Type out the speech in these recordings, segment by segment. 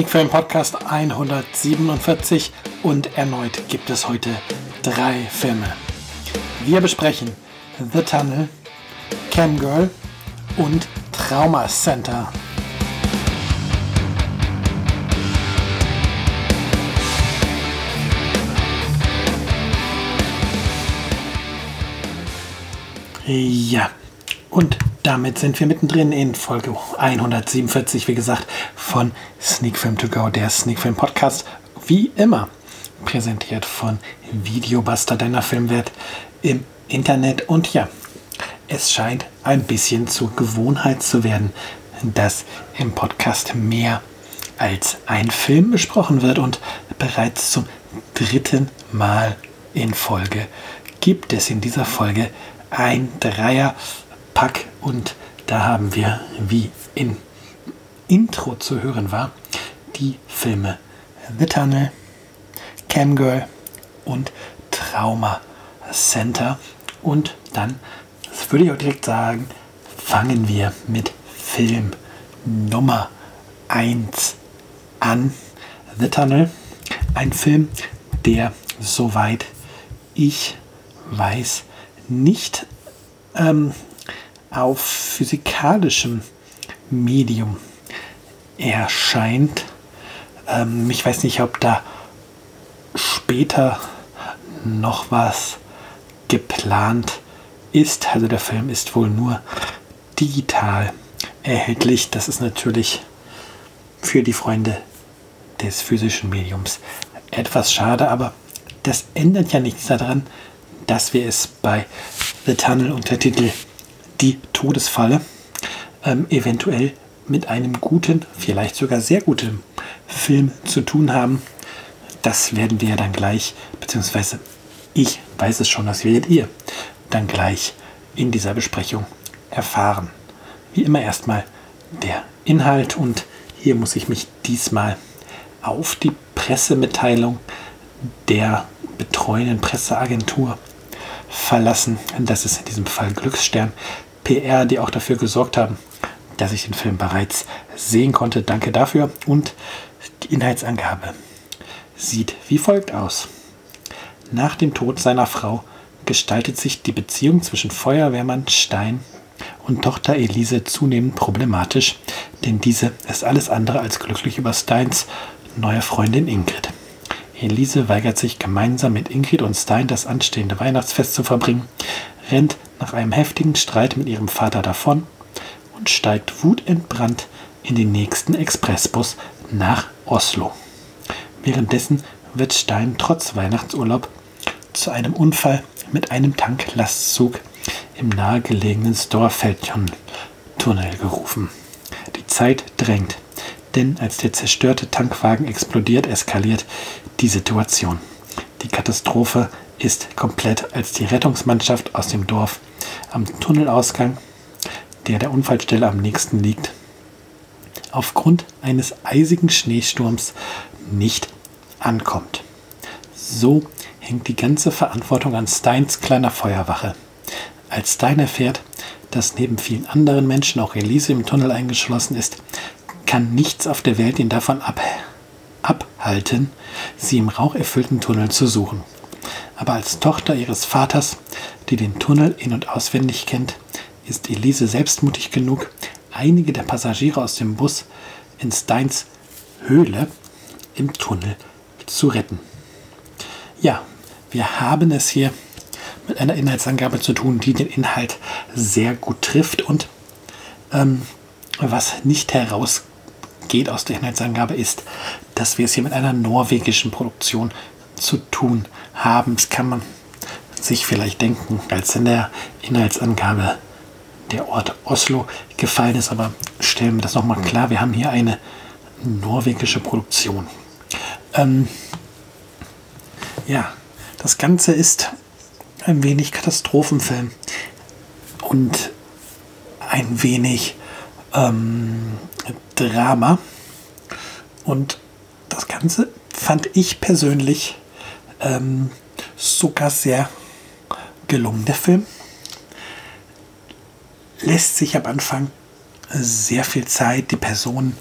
Sneak Film Podcast 147 und erneut gibt es heute drei Filme. Wir besprechen The Tunnel, Camgirl und Trauma Center. Ja, und damit sind wir mittendrin in Folge 147, wie gesagt, von Sneak Film To Go, der Sneak Film Podcast. Wie immer präsentiert von Videobuster, deiner Filmwert im Internet. Und ja, es scheint ein bisschen zur Gewohnheit zu werden, dass im Podcast mehr als ein Film besprochen wird. Und bereits zum dritten Mal in Folge gibt es in dieser Folge ein Dreier Pack und da haben wir, wie im Intro zu hören war, die Filme The Tunnel, Camgirl und Trauma Center. Und dann, das würde ich auch direkt sagen, fangen wir mit Film Nummer 1 an. The Tunnel, ein Film, der, soweit ich weiß, nicht ähm, auf physikalischem Medium erscheint. Ähm, ich weiß nicht, ob da später noch was geplant ist. Also der Film ist wohl nur digital erhältlich. Das ist natürlich für die Freunde des physischen Mediums etwas schade, aber das ändert ja nichts daran, dass wir es bei The Tunnel Untertitel die Todesfalle ähm, eventuell mit einem guten, vielleicht sogar sehr guten Film zu tun haben. Das werden wir dann gleich, beziehungsweise ich weiß es schon, das werdet ihr dann gleich in dieser Besprechung erfahren. Wie immer erstmal der Inhalt und hier muss ich mich diesmal auf die Pressemitteilung der betreuenden Presseagentur verlassen. Das ist in diesem Fall Glücksstern. PR, die auch dafür gesorgt haben, dass ich den Film bereits sehen konnte. Danke dafür. Und die Inhaltsangabe sieht wie folgt aus. Nach dem Tod seiner Frau gestaltet sich die Beziehung zwischen Feuerwehrmann Stein und Tochter Elise zunehmend problematisch, denn diese ist alles andere als glücklich über Steins neue Freundin Ingrid. Elise weigert sich gemeinsam mit Ingrid und Stein das anstehende Weihnachtsfest zu verbringen, rennt nach einem heftigen Streit mit ihrem Vater davon und steigt wutentbrannt in den nächsten Expressbus nach Oslo. Währenddessen wird Stein trotz Weihnachtsurlaub zu einem Unfall mit einem Tanklastzug im nahegelegenen Storfeldtunnel gerufen. Die Zeit drängt, denn als der zerstörte Tankwagen explodiert, eskaliert die Situation. Die Katastrophe ist komplett, als die Rettungsmannschaft aus dem Dorf am Tunnelausgang, der der Unfallstelle am nächsten liegt, aufgrund eines eisigen Schneesturms nicht ankommt. So hängt die ganze Verantwortung an Steins kleiner Feuerwache. Als Stein erfährt, dass neben vielen anderen Menschen auch Elise im Tunnel eingeschlossen ist, kann nichts auf der Welt ihn davon ab abhalten, sie im raucherfüllten Tunnel zu suchen aber als Tochter ihres Vaters, die den Tunnel in und auswendig kennt, ist Elise selbstmutig genug, einige der Passagiere aus dem Bus in Steins Höhle im Tunnel zu retten. Ja, wir haben es hier mit einer Inhaltsangabe zu tun, die den Inhalt sehr gut trifft und ähm, was nicht herausgeht aus der Inhaltsangabe ist, dass wir es hier mit einer norwegischen Produktion zu tun haben. Das kann man sich vielleicht denken, als in der Inhaltsangabe der Ort Oslo gefallen ist. Aber stellen wir das nochmal klar, wir haben hier eine norwegische Produktion. Ähm, ja, das Ganze ist ein wenig Katastrophenfilm und ein wenig ähm, Drama. Und das Ganze fand ich persönlich ähm, sogar sehr gelungen. Der Film lässt sich am Anfang sehr viel Zeit, die Person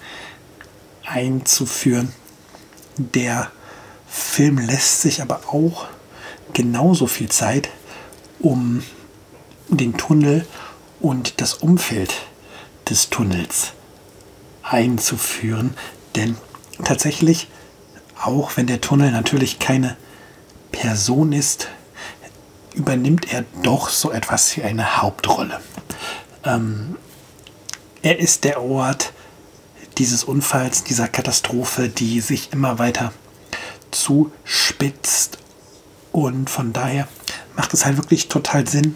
einzuführen. Der Film lässt sich aber auch genauso viel Zeit, um den Tunnel und das Umfeld des Tunnels einzuführen. Denn tatsächlich, auch wenn der Tunnel natürlich keine Person ist, übernimmt er doch so etwas wie eine Hauptrolle. Ähm, er ist der Ort dieses Unfalls, dieser Katastrophe, die sich immer weiter zuspitzt. Und von daher macht es halt wirklich total Sinn,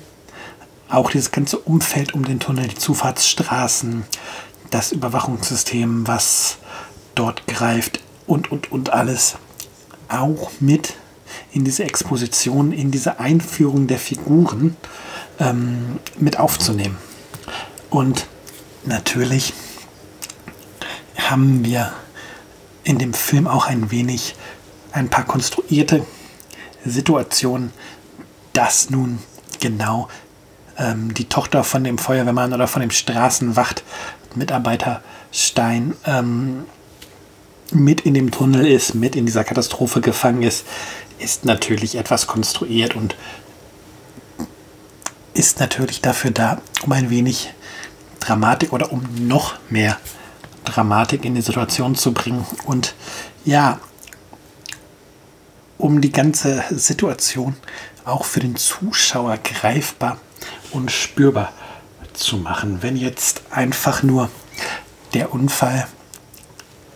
auch dieses ganze Umfeld um den Tunnel, die Zufahrtsstraßen, das Überwachungssystem, was dort greift und, und, und alles auch mit in diese Exposition, in diese Einführung der Figuren ähm, mit aufzunehmen. Und natürlich haben wir in dem Film auch ein wenig ein paar konstruierte Situationen, dass nun genau ähm, die Tochter von dem Feuerwehrmann oder von dem Straßenwacht-Mitarbeiter Stein ähm, mit in dem Tunnel ist, mit in dieser Katastrophe gefangen ist, ist natürlich etwas konstruiert und ist natürlich dafür da, um ein wenig Dramatik oder um noch mehr Dramatik in die Situation zu bringen und ja, um die ganze Situation auch für den Zuschauer greifbar und spürbar zu machen. Wenn jetzt einfach nur der Unfall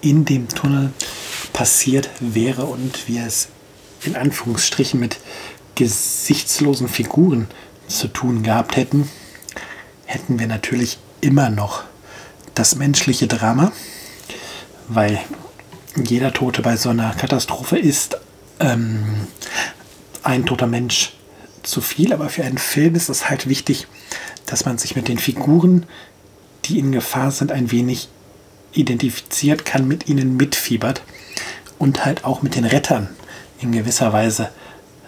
in dem Tunnel passiert wäre und wir es in Anführungsstrichen mit gesichtslosen Figuren zu tun gehabt hätten, hätten wir natürlich immer noch das menschliche Drama, weil jeder Tote bei so einer Katastrophe ist ähm, ein toter Mensch zu viel, aber für einen Film ist es halt wichtig, dass man sich mit den Figuren, die in Gefahr sind, ein wenig identifiziert kann, mit ihnen mitfiebert und halt auch mit den Rettern in gewisser Weise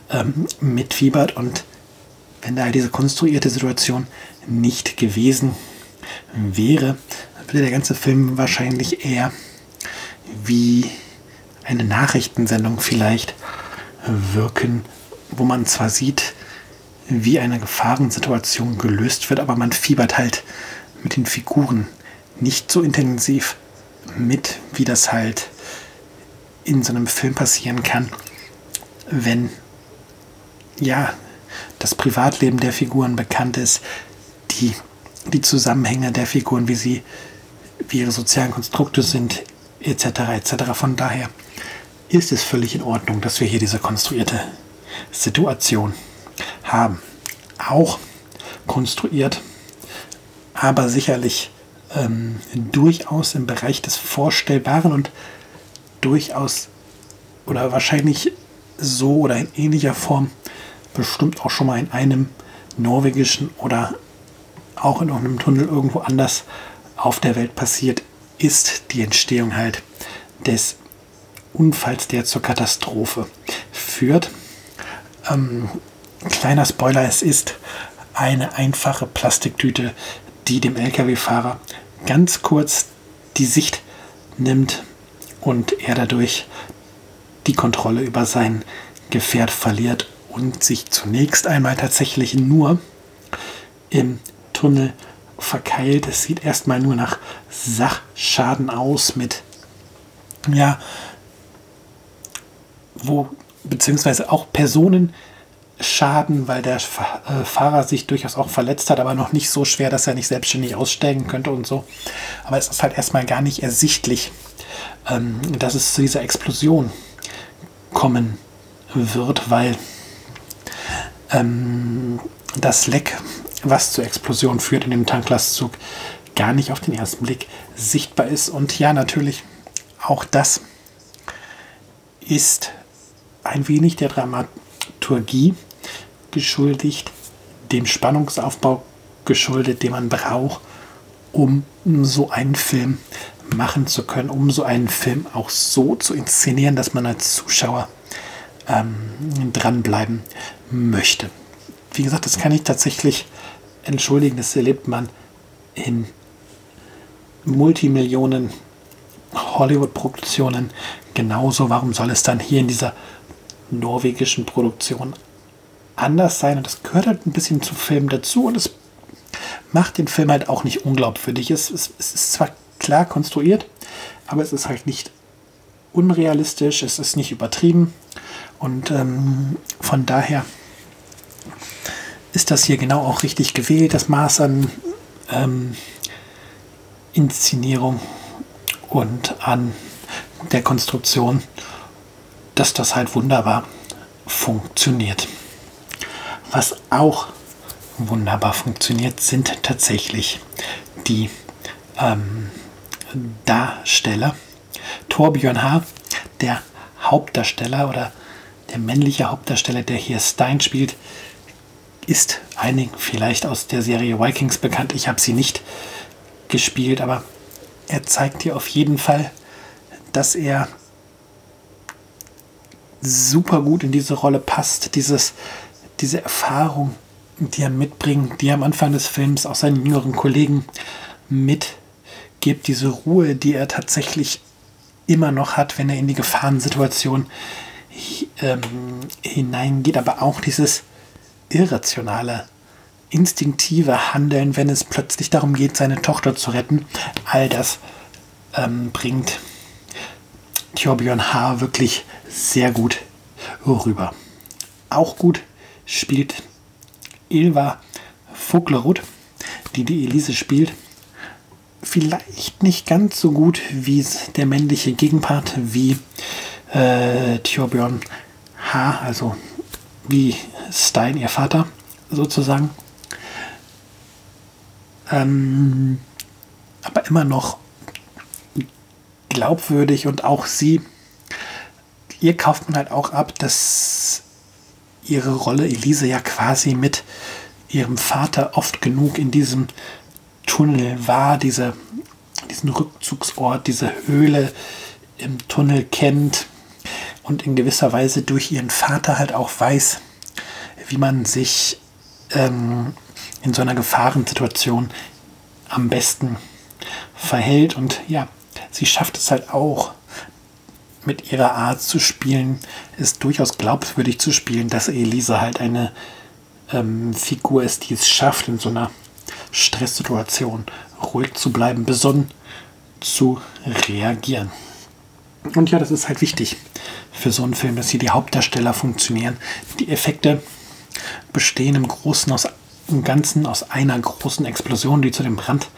ähm, mitfiebert. Und wenn da diese konstruierte Situation nicht gewesen wäre, würde der ganze Film wahrscheinlich eher wie eine Nachrichtensendung vielleicht wirken, wo man zwar sieht, wie eine Gefahrensituation gelöst wird, aber man fiebert halt mit den Figuren nicht so intensiv mit, wie das halt in so einem Film passieren kann, wenn ja das Privatleben der Figuren bekannt ist, die, die Zusammenhänge der Figuren, wie sie, wie ihre sozialen Konstrukte sind, etc. etc. Von daher ist es völlig in Ordnung, dass wir hier diese konstruierte Situation haben. Auch konstruiert, aber sicherlich ähm, durchaus im Bereich des Vorstellbaren und durchaus oder wahrscheinlich so oder in ähnlicher Form bestimmt auch schon mal in einem norwegischen oder auch in einem Tunnel irgendwo anders auf der Welt passiert ist, die Entstehung halt des Unfalls, der zur Katastrophe führt. Ähm, kleiner Spoiler, es ist eine einfache Plastiktüte, die dem Lkw-Fahrer ganz kurz die Sicht nimmt und er dadurch die Kontrolle über sein Gefährt verliert und sich zunächst einmal tatsächlich nur im Tunnel verkeilt. Es sieht erstmal nur nach Sachschaden aus mit ja, wo beziehungsweise auch Personen Schaden, weil der äh, Fahrer sich durchaus auch verletzt hat, aber noch nicht so schwer, dass er nicht selbstständig aussteigen könnte und so. Aber es ist halt erstmal gar nicht ersichtlich, ähm, dass es zu dieser Explosion kommen wird, weil ähm, das Leck, was zur Explosion führt in dem Tanklastzug, gar nicht auf den ersten Blick sichtbar ist. Und ja, natürlich, auch das ist ein wenig der Dramaturgie geschuldigt, dem Spannungsaufbau geschuldet, den man braucht, um so einen Film machen zu können, um so einen Film auch so zu inszenieren, dass man als Zuschauer ähm, dranbleiben möchte. Wie gesagt, das kann ich tatsächlich entschuldigen, das erlebt man in Multimillionen Hollywood-Produktionen genauso. Warum soll es dann hier in dieser norwegischen Produktion anders sein? Und das gehört halt ein bisschen zum Film dazu und es macht den Film halt auch nicht unglaubwürdig. Es, es, es ist zwar klar konstruiert, aber es ist halt nicht unrealistisch, es ist nicht übertrieben und ähm, von daher ist das hier genau auch richtig gewählt, das Maß an ähm, Inszenierung und an der Konstruktion, dass das halt wunderbar funktioniert. Was auch wunderbar funktioniert, sind tatsächlich die ähm, Darsteller. Torbjörn H., der Hauptdarsteller oder der männliche Hauptdarsteller, der hier Stein spielt, ist einigen vielleicht aus der Serie Vikings bekannt. Ich habe sie nicht gespielt, aber er zeigt dir auf jeden Fall, dass er super gut in diese Rolle passt. Dieses, diese Erfahrung, die er mitbringt, die er am Anfang des Films auch seinen jüngeren Kollegen mitgibt, diese Ruhe, die er tatsächlich immer noch hat, wenn er in die Gefahrensituation ähm, hineingeht, aber auch dieses irrationale, instinktive Handeln, wenn es plötzlich darum geht, seine Tochter zu retten, all das ähm, bringt Thorbjörn H. wirklich sehr gut rüber. Auch gut spielt Ilva Voglerud, die die Elise spielt. Vielleicht nicht ganz so gut wie der männliche Gegenpart, wie äh, Thorbjörn H., also wie Stein, ihr Vater, sozusagen. Ähm, aber immer noch glaubwürdig und auch sie, ihr kauft man halt auch ab, dass ihre Rolle Elise ja quasi mit ihrem Vater oft genug in diesem Tunnel war, diese, diesen Rückzugsort, diese Höhle im Tunnel kennt und in gewisser Weise durch ihren Vater halt auch weiß, wie man sich ähm, in so einer Gefahrensituation am besten verhält. Und ja, sie schafft es halt auch mit ihrer Art zu spielen, ist durchaus glaubwürdig zu spielen, dass Elisa halt eine ähm, Figur ist, die es schafft, in so einer Stresssituation ruhig zu bleiben, besonnen zu reagieren. Und ja, das ist halt wichtig für so einen Film, dass hier die Hauptdarsteller funktionieren. Die Effekte bestehen im Großen aus im Ganzen aus einer großen Explosion, die zu dem Brand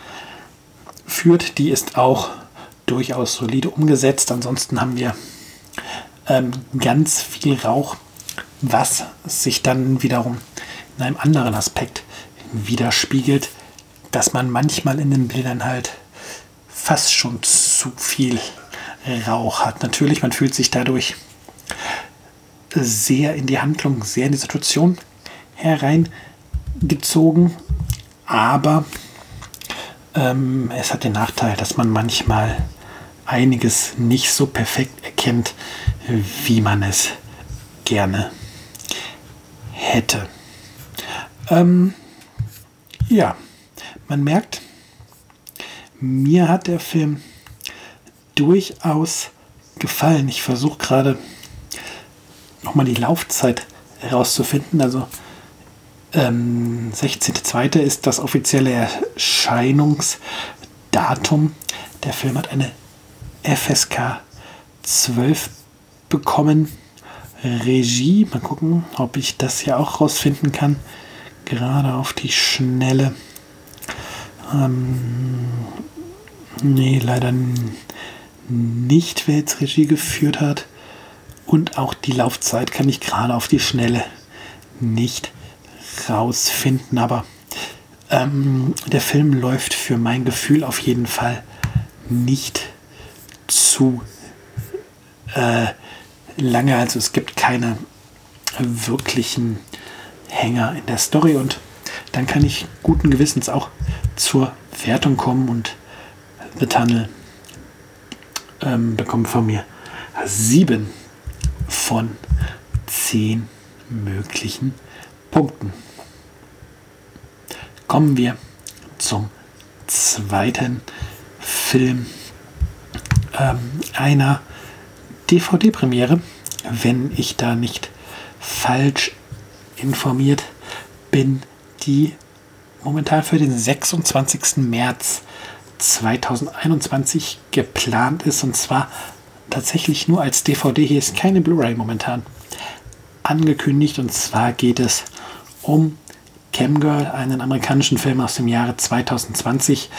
führt. Die ist auch durchaus solide umgesetzt. Ansonsten haben wir ähm, ganz viel Rauch, was sich dann wiederum in einem anderen Aspekt widerspiegelt, dass man manchmal in den Bildern halt fast schon zu viel Rauch hat. Natürlich, man fühlt sich dadurch sehr in die Handlung, sehr in die Situation hereingezogen, aber ähm, es hat den Nachteil, dass man manchmal einiges nicht so perfekt erkennt, wie man es gerne hätte. Ähm, ja, man merkt, mir hat der Film durchaus gefallen. Ich versuche gerade nochmal die Laufzeit herauszufinden. Also ähm, 16.02. ist das offizielle Erscheinungsdatum. Der Film hat eine FSK 12 bekommen. Regie, mal gucken, ob ich das hier auch rausfinden kann. Gerade auf die Schnelle. Ähm, nee, leider nicht, wer jetzt Regie geführt hat. Und auch die Laufzeit kann ich gerade auf die Schnelle nicht rausfinden, aber ähm, der Film läuft für mein Gefühl auf jeden Fall nicht zu äh, lange. Also es gibt keine wirklichen Hänger in der Story und dann kann ich guten Gewissens auch zur Wertung kommen und The Tunnel ähm, bekommt von mir sieben von zehn möglichen Punkten. Kommen wir zum zweiten Film ähm, einer DVD-Premiere, wenn ich da nicht falsch informiert bin, die momentan für den 26. März 2021 geplant ist und zwar tatsächlich nur als DVD. Hier ist keine Blu-ray momentan angekündigt und zwar geht es um Camgirl, einen amerikanischen Film aus dem Jahre 2020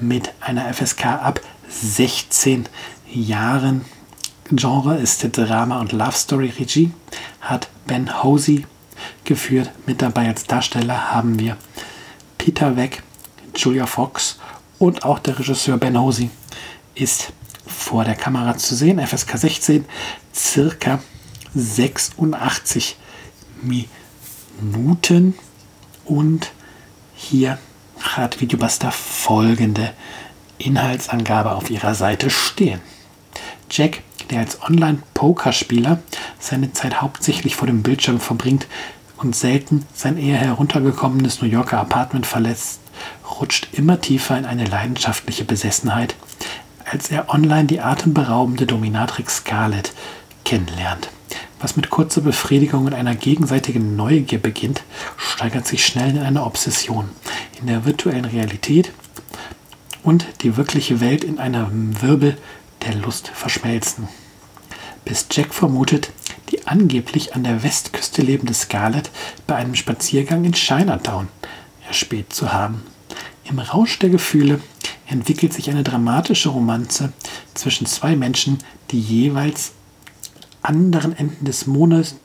mit einer FSK ab 16 Jahren. Genre ist Drama und Love Story. Regie hat Ben Hosey geführt. Mit dabei als Darsteller haben wir Peter Weck, Julia Fox und auch der Regisseur Ben Hosey ist vor der Kamera zu sehen. FSK 16, circa 86 Minuten. Und hier hat Videobuster folgende Inhaltsangabe auf ihrer Seite stehen. Jack, der als Online-Pokerspieler seine Zeit hauptsächlich vor dem Bildschirm verbringt und selten sein eher heruntergekommenes New Yorker Apartment verlässt, rutscht immer tiefer in eine leidenschaftliche Besessenheit, als er online die atemberaubende Dominatrix Scarlett kennenlernt. Was mit kurzer Befriedigung und einer gegenseitigen Neugier beginnt, steigert sich schnell in eine Obsession. In der virtuellen Realität und die wirkliche Welt in einem Wirbel der Lust verschmelzen. Bis Jack vermutet, die angeblich an der Westküste lebende Scarlett bei einem Spaziergang in Chinatown erspäht zu haben. Im Rausch der Gefühle entwickelt sich eine dramatische Romanze zwischen zwei Menschen, die jeweils anderen Enden des Monats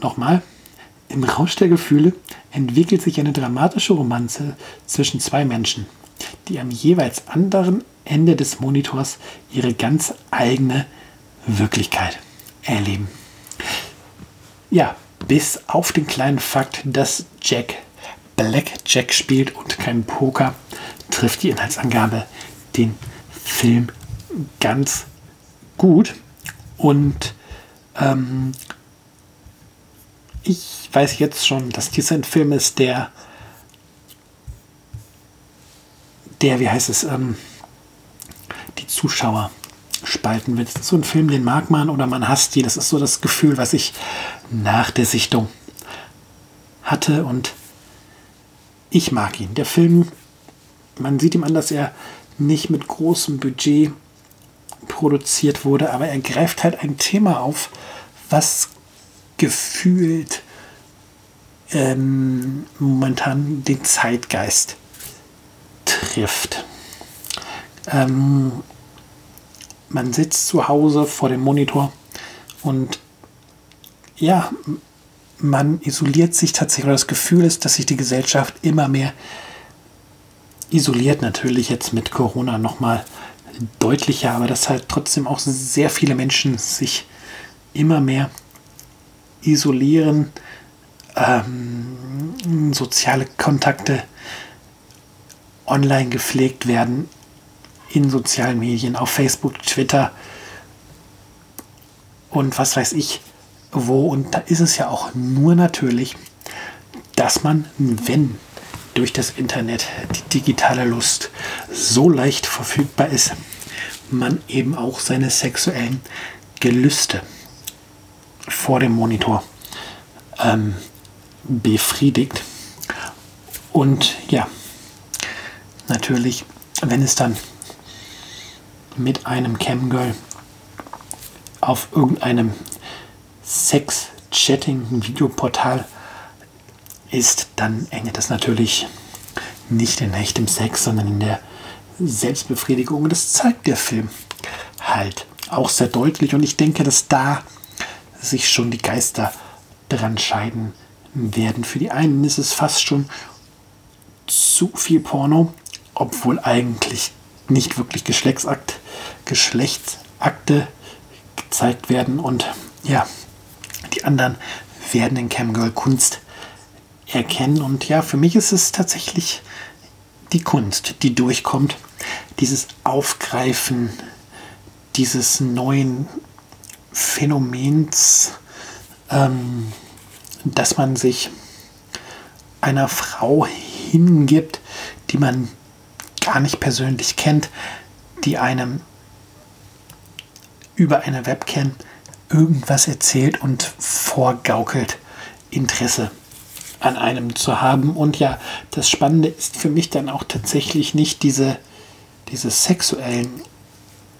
nochmal im Rausch der Gefühle entwickelt sich eine dramatische Romanze zwischen zwei Menschen, die am jeweils anderen Ende des Monitors ihre ganz eigene Wirklichkeit erleben. Ja, bis auf den kleinen Fakt, dass Jack Blackjack spielt und kein Poker, trifft die Inhaltsangabe den Film ganz gut. Und ähm, ich weiß jetzt schon, dass dies ein Film ist, der, der, wie heißt es, ähm, die Zuschauer spalten wird. Das ist so ein Film, den mag man oder man hasst die. Das ist so das Gefühl, was ich nach der Sichtung hatte und ich mag ihn. Der Film, man sieht ihm an, dass er nicht mit großem Budget produziert wurde, aber er greift halt ein Thema auf, was gefühlt ähm, momentan den Zeitgeist trifft. Ähm, man sitzt zu Hause vor dem Monitor und ja, man isoliert sich tatsächlich, oder das Gefühl ist, dass sich die Gesellschaft immer mehr isoliert, natürlich jetzt mit Corona nochmal deutlicher, aber dass halt trotzdem auch sehr viele Menschen sich immer mehr isolieren, ähm, soziale Kontakte online gepflegt werden, in sozialen Medien, auf Facebook, Twitter und was weiß ich wo. Und da ist es ja auch nur natürlich, dass man, wenn durch das Internet die digitale Lust so leicht verfügbar ist, man eben auch seine sexuellen Gelüste vor dem Monitor ähm, befriedigt. Und ja, natürlich, wenn es dann mit einem Camgirl auf irgendeinem Sex-Chatting-Videoportal ist, dann endet das natürlich nicht in echtem Sex, sondern in der Selbstbefriedigung. Das zeigt der Film halt auch sehr deutlich. Und ich denke, dass da sich schon die Geister dran scheiden werden. Für die einen ist es fast schon zu viel Porno, obwohl eigentlich nicht wirklich Geschlechtsakt, Geschlechtsakte gezeigt werden. Und ja, die anderen werden in Camgirl Kunst erkennen. Und ja, für mich ist es tatsächlich die Kunst, die durchkommt. Dieses Aufgreifen dieses neuen Phänomens, ähm, dass man sich einer Frau hingibt, die man gar nicht persönlich kennt, die einem über eine Webcam irgendwas erzählt und vorgaukelt, Interesse an einem zu haben. Und ja, das Spannende ist für mich dann auch tatsächlich nicht diese, diese sexuellen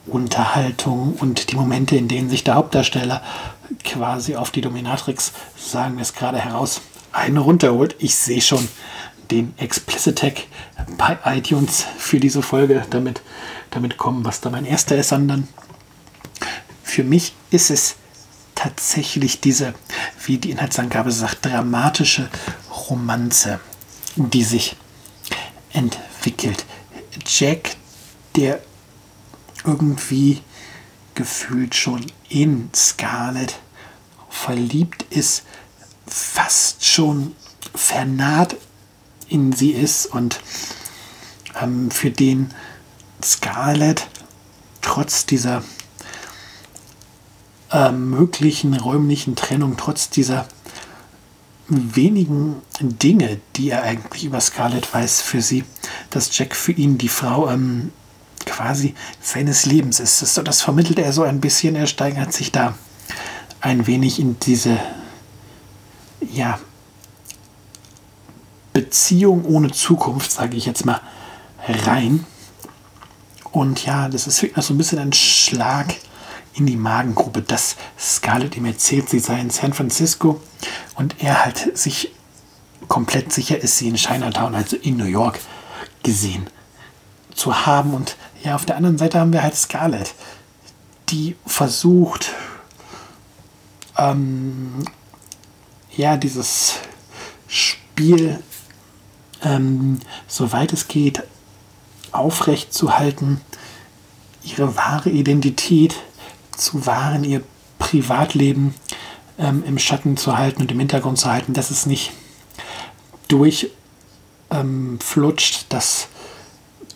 Unterhaltungen und die Momente, in denen sich der Hauptdarsteller quasi auf die Dominatrix, sagen wir es gerade heraus, eine runterholt. Ich sehe schon den Explicit Tag bei iTunes für diese Folge damit, damit kommen, was da mein erster ist, sondern für mich ist es tatsächlich diese, wie die Inhaltsangabe sagt, dramatische Romanze, die sich entwickelt. Jack, der irgendwie gefühlt schon in Scarlett verliebt ist, fast schon vernaht in sie ist und ähm, für den Scarlett trotz dieser äh, möglichen räumlichen Trennung, trotz dieser wenigen Dinge, die er eigentlich über Scarlett weiß für sie, dass Jack für ihn die Frau ähm, quasi seines Lebens ist. Das, das vermittelt er so ein bisschen, er steigert sich da ein wenig in diese ja, Beziehung ohne Zukunft, sage ich jetzt mal, rein. Und ja, das ist wirklich so ein bisschen ein Schlag in die Magengruppe, dass Scarlett ihm erzählt, sie sei in San Francisco und er halt sich komplett sicher ist, sie in Chinatown, also in New York, gesehen zu haben. Und ja, auf der anderen Seite haben wir halt Scarlett, die versucht, ähm, ja, dieses Spiel, ähm, soweit es geht, aufrecht zu halten, ihre wahre Identität zu wahren, ihr Privatleben ähm, im Schatten zu halten und im Hintergrund zu halten, dass es nicht durchflutscht, ähm, dass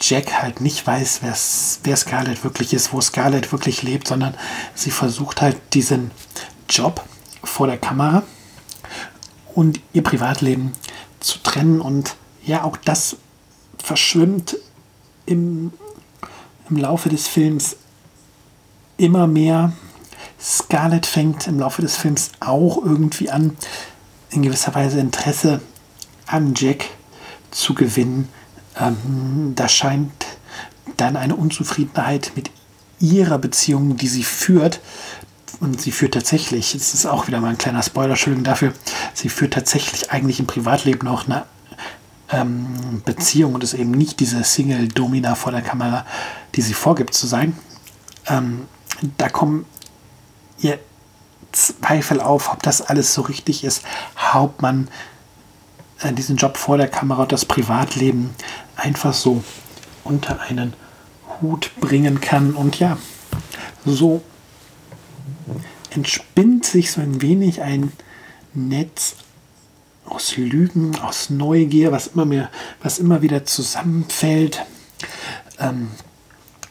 Jack halt nicht weiß, wer Scarlett wirklich ist, wo Scarlett wirklich lebt, sondern sie versucht halt diesen Job vor der Kamera und ihr Privatleben zu trennen. Und ja, auch das verschwimmt im, im Laufe des Films immer mehr. Scarlett fängt im Laufe des Films auch irgendwie an, in gewisser Weise Interesse an Jack zu gewinnen. Ähm, da scheint dann eine Unzufriedenheit mit ihrer Beziehung, die sie führt, und sie führt tatsächlich, es ist auch wieder mal ein kleiner Spoiler, Entschuldigung dafür, sie führt tatsächlich eigentlich im Privatleben noch eine ähm, Beziehung und ist eben nicht diese Single-Domina vor der Kamera, die sie vorgibt zu sein. Ähm, da kommen ihr Zweifel auf, ob das alles so richtig ist. Hauptmann äh, diesen Job vor der Kamera und das Privatleben einfach so unter einen Hut bringen kann. Und ja, so entspinnt sich so ein wenig ein Netz aus Lügen, aus Neugier, was immer, mehr, was immer wieder zusammenfällt, ähm,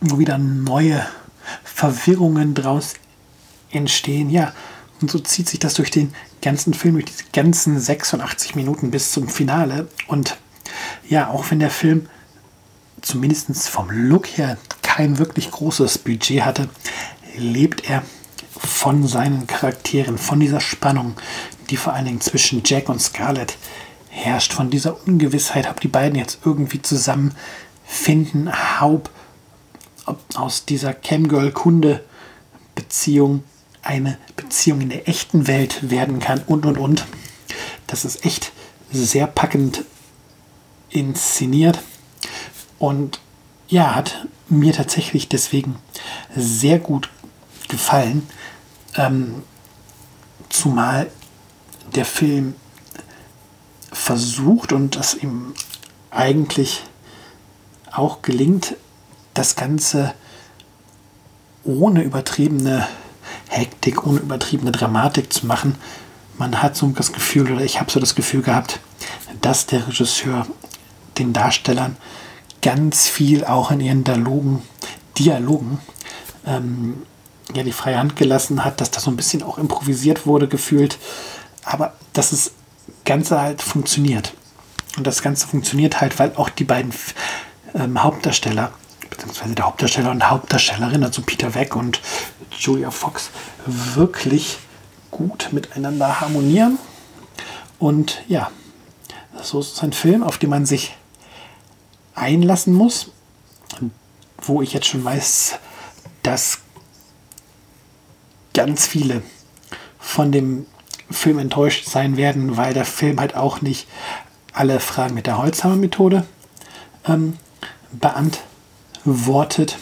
wo wieder neue Verwirrungen draus entstehen. Ja, und so zieht sich das durch den ganzen Film, durch diese ganzen 86 Minuten bis zum Finale. Und ja, auch wenn der Film zumindest vom Look her kein wirklich großes Budget hatte, lebt er von seinen Charakteren, von dieser Spannung, die vor allen Dingen zwischen Jack und Scarlett herrscht, von dieser Ungewissheit, ob die beiden jetzt irgendwie zusammenfinden, ob aus dieser Camgirl-Kunde-Beziehung eine Beziehung in der echten Welt werden kann und und und. Das ist echt sehr packend inszeniert und ja, hat mir tatsächlich deswegen sehr gut gefallen. Ähm, zumal der Film versucht und das ihm eigentlich auch gelingt, das Ganze ohne übertriebene Hektik, ohne übertriebene Dramatik zu machen. Man hat so das Gefühl, oder ich habe so das Gefühl gehabt, dass der Regisseur den Darstellern ganz viel auch in ihren Dialogen, Dialogen ähm, ja, die freie Hand gelassen hat, dass das so ein bisschen auch improvisiert wurde, gefühlt. Aber dass das Ganze halt funktioniert. Und das Ganze funktioniert halt, weil auch die beiden ähm, Hauptdarsteller, beziehungsweise der Hauptdarsteller und Hauptdarstellerin, also Peter Weck und Julia Fox, wirklich gut miteinander harmonieren. Und ja, so ist es ein Film, auf den man sich einlassen muss, wo ich jetzt schon weiß, dass ganz viele von dem Film enttäuscht sein werden, weil der Film halt auch nicht alle Fragen mit der Holzhammer-Methode ähm, beantwortet.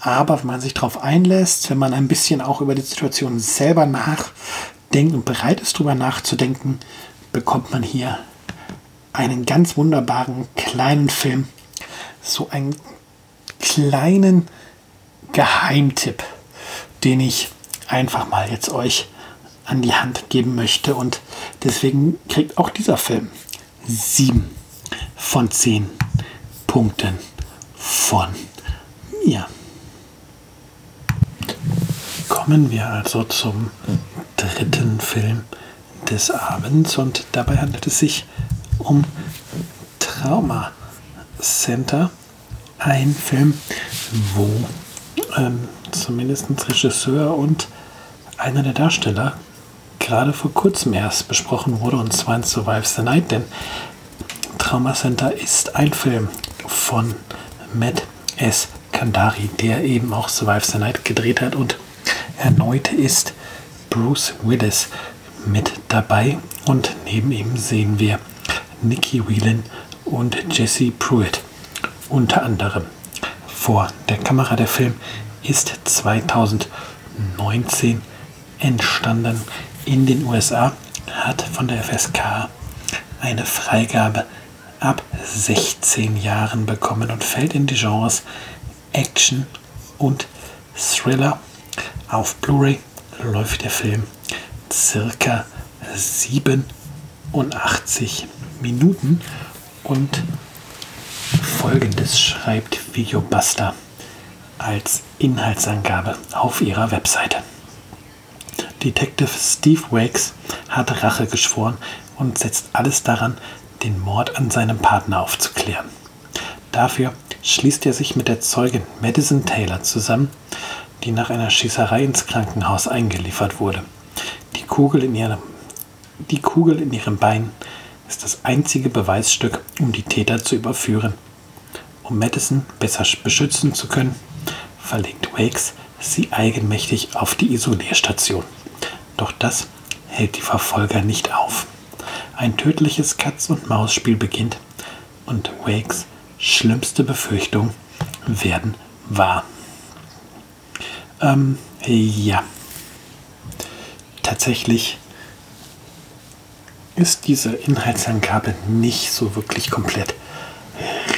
Aber wenn man sich darauf einlässt, wenn man ein bisschen auch über die Situation selber nachdenkt und bereit ist, darüber nachzudenken, bekommt man hier einen ganz wunderbaren kleinen Film. So einen kleinen Geheimtipp, den ich einfach mal jetzt euch an die Hand geben möchte. Und deswegen kriegt auch dieser Film sieben von zehn Punkten von mir. Kommen wir also zum dritten Film des Abends und dabei handelt es sich um Trauma Center, ein Film, wo ähm, zumindest Regisseur und einer der Darsteller gerade vor kurzem erst besprochen wurde, und zwar in Survives the Night, denn Trauma Center ist ein Film von Matt S. Kandari, der eben auch Survives the Night gedreht hat und erneut ist Bruce Willis mit dabei und neben ihm sehen wir Nikki Whelan und Jesse Pruitt unter anderem vor der Kamera. Der Film ist 2019 entstanden in den USA, hat von der FSK eine Freigabe ab 16 Jahren bekommen und fällt in die Genres Action und Thriller. Auf Blu-ray läuft der Film circa 87 Minuten und folgendes schreibt Videobuster als Inhaltsangabe auf ihrer Webseite. Detective Steve Wakes hat Rache geschworen und setzt alles daran, den Mord an seinem Partner aufzuklären. Dafür schließt er sich mit der Zeugin Madison Taylor zusammen, die nach einer Schießerei ins Krankenhaus eingeliefert wurde. Die Kugel in ihrem, die Kugel in ihrem Bein ist das einzige Beweisstück, um die Täter zu überführen. Um Madison besser beschützen zu können, verlegt Wakes sie eigenmächtig auf die Isolierstation. Doch das hält die Verfolger nicht auf. Ein tödliches Katz-und-Maus-Spiel beginnt und Wakes schlimmste Befürchtungen werden wahr. Ähm, ja. Tatsächlich ist diese Inhaltsangabe nicht so wirklich komplett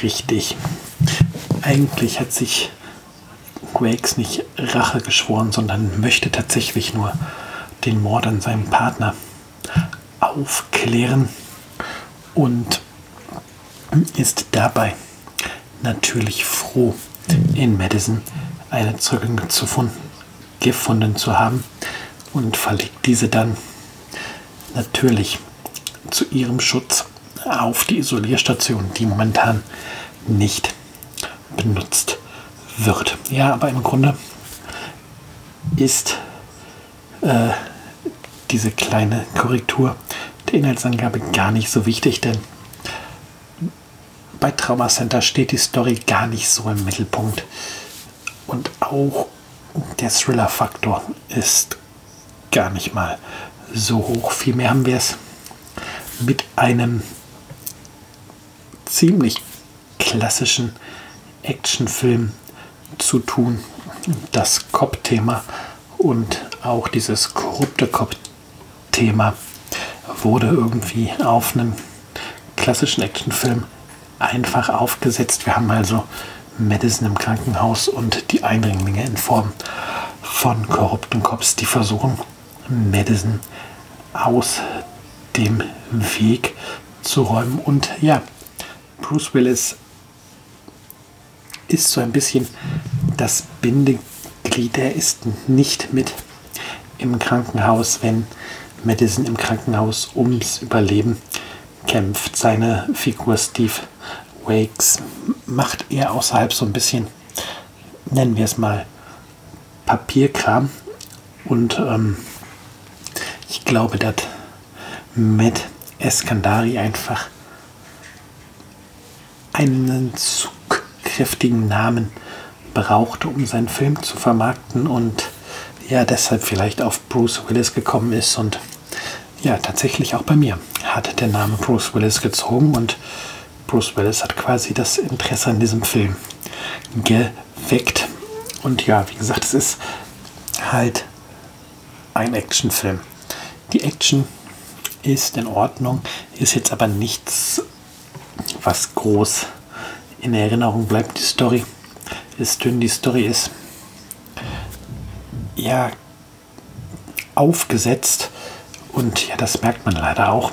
richtig. Eigentlich hat sich Wakes nicht Rache geschworen, sondern möchte tatsächlich nur den Mord an seinem Partner aufklären und ist dabei natürlich froh, in Madison eine Zeugin gefunden zu haben und verlegt diese dann natürlich zu ihrem Schutz auf die Isolierstation, die momentan nicht benutzt wird. Ja, aber im Grunde ist äh, diese kleine Korrektur der Inhaltsangabe gar nicht so wichtig, denn bei Trauma Center steht die Story gar nicht so im Mittelpunkt. Und auch der Thriller-Faktor ist gar nicht mal so hoch. Vielmehr haben wir es mit einem ziemlich klassischen Actionfilm zu tun. Das Cop-Thema und auch dieses korrupte Cop-Thema wurde irgendwie auf einen klassischen Actionfilm einfach aufgesetzt. Wir haben also Madison im Krankenhaus und die Eindringlinge in Form von korrupten Cops, die versuchen, Madison aus dem Weg zu räumen. Und ja, Bruce Willis ist so ein bisschen das Bindeglied. Er ist nicht mit im Krankenhaus, wenn Madison im Krankenhaus ums Überleben kämpft. Seine Figur Steve Wakes macht er außerhalb so ein bisschen, nennen wir es mal, Papierkram. Und ähm, ich glaube, dass Matt Eskandari einfach einen zugkräftigen Namen brauchte, um seinen Film zu vermarkten und ja, deshalb vielleicht auf Bruce Willis gekommen ist und ja, tatsächlich auch bei mir hat der Name Bruce Willis gezogen und Bruce Willis hat quasi das Interesse an diesem Film geweckt. Und ja, wie gesagt, es ist halt ein Actionfilm. Die Action ist in Ordnung, ist jetzt aber nichts, was groß in Erinnerung bleibt. Die Story ist dünn, die Story ist ja aufgesetzt und ja, das merkt man leider auch.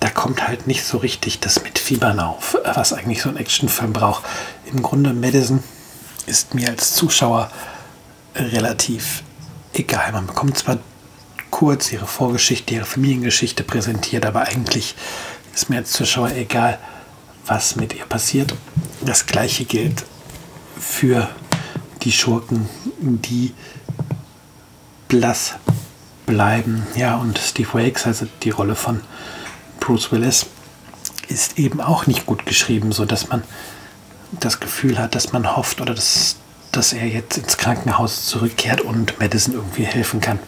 Da kommt halt nicht so richtig das mit Fiebern auf, was eigentlich so ein Actionfilm braucht. Im Grunde Madison ist mir als Zuschauer relativ egal. Man bekommt zwar kurz ihre Vorgeschichte, ihre Familiengeschichte präsentiert, aber eigentlich ist mir als Zuschauer egal, was mit ihr passiert. Das gleiche gilt für die Schurken, die blass bleiben. Ja, und Steve Wakes, also die Rolle von Bruce Willis, ist eben auch nicht gut geschrieben, sodass man das Gefühl hat, dass man hofft oder dass, dass er jetzt ins Krankenhaus zurückkehrt und Madison irgendwie helfen kann.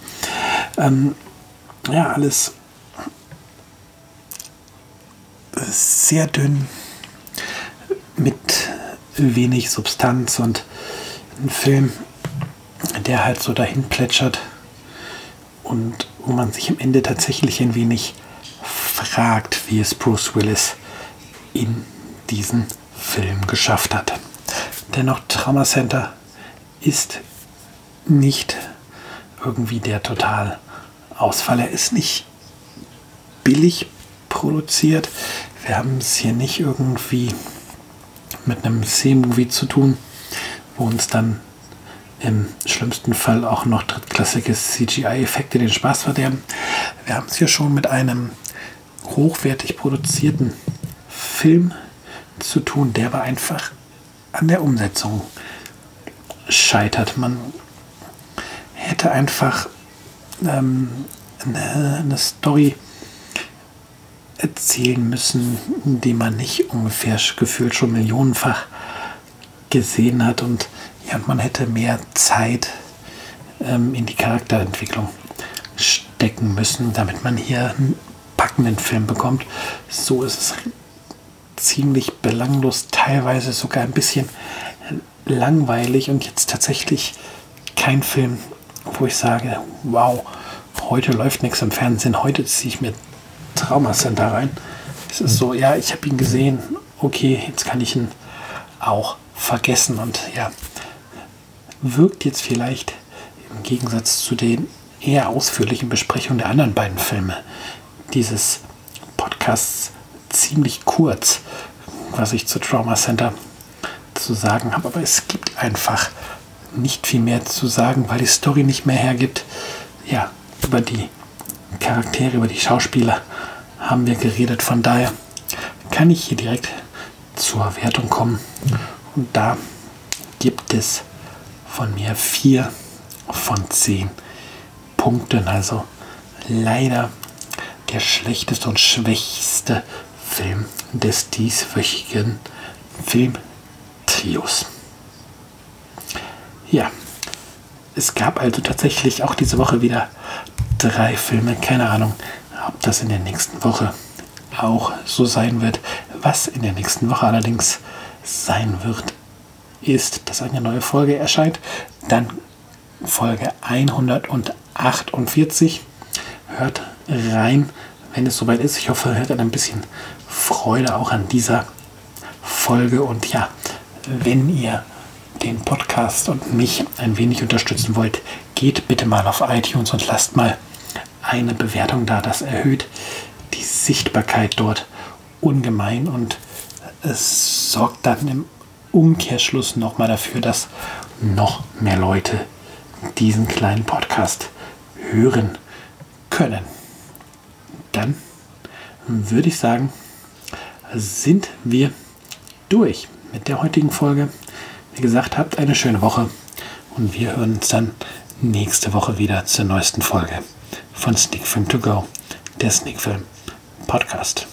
Ähm, ja, alles sehr dünn, mit wenig Substanz und ein Film, der halt so dahin plätschert und wo man sich am Ende tatsächlich ein wenig fragt, wie es Bruce Willis in diesen Film geschafft hat. Dennoch, Trauma Center ist nicht irgendwie der total Ausfall. Er ist nicht billig produziert. Wir haben es hier nicht irgendwie mit einem C-Movie zu tun, wo uns dann im schlimmsten Fall auch noch drittklassige CGI-Effekte den Spaß verderben. Wir haben es hier schon mit einem hochwertig produzierten Film zu tun, der aber einfach an der Umsetzung scheitert. Man hätte einfach ähm, eine, eine Story erzählen müssen, die man nicht ungefähr gefühlt schon millionenfach gesehen hat und ja, man hätte mehr Zeit ähm, in die Charakterentwicklung stecken müssen, damit man hier einen packenden Film bekommt. So ist es ziemlich belanglos, teilweise sogar ein bisschen langweilig und jetzt tatsächlich kein Film, wo ich sage, wow, heute läuft nichts im Fernsehen, heute ziehe ich mir Trauma Center rein. Es ist so, ja, ich habe ihn gesehen, okay, jetzt kann ich ihn auch vergessen und ja, wirkt jetzt vielleicht im Gegensatz zu den eher ausführlichen Besprechungen der anderen beiden Filme dieses Podcasts ziemlich kurz, was ich zu Trauma Center zu sagen habe. Aber es gibt einfach nicht viel mehr zu sagen, weil die Story nicht mehr hergibt. Ja, über die Charaktere, über die Schauspieler haben wir geredet. Von daher kann ich hier direkt zur Wertung kommen. Und da gibt es von mir vier von zehn Punkten. Also leider der schlechteste und schwächste Film des dieswöchigen Filmtrios. Ja, es gab also tatsächlich auch diese Woche wieder drei Filme. Keine Ahnung, ob das in der nächsten Woche auch so sein wird. Was in der nächsten Woche allerdings sein wird, ist, dass eine neue Folge erscheint. Dann Folge 148. Hört rein, wenn es soweit ist. Ich hoffe, ihr hattet ein bisschen Freude auch an dieser Folge. Und ja, wenn ihr den Podcast und mich ein wenig unterstützen wollt, geht bitte mal auf iTunes und lasst mal eine Bewertung da. Das erhöht die Sichtbarkeit dort ungemein und es sorgt dann im Umkehrschluss nochmal dafür, dass noch mehr Leute diesen kleinen Podcast hören können. Dann würde ich sagen, sind wir durch mit der heutigen Folge. Wie gesagt, habt eine schöne Woche und wir hören uns dann nächste Woche wieder zur neuesten Folge von Sneak Film To Go, der Sneak Film Podcast.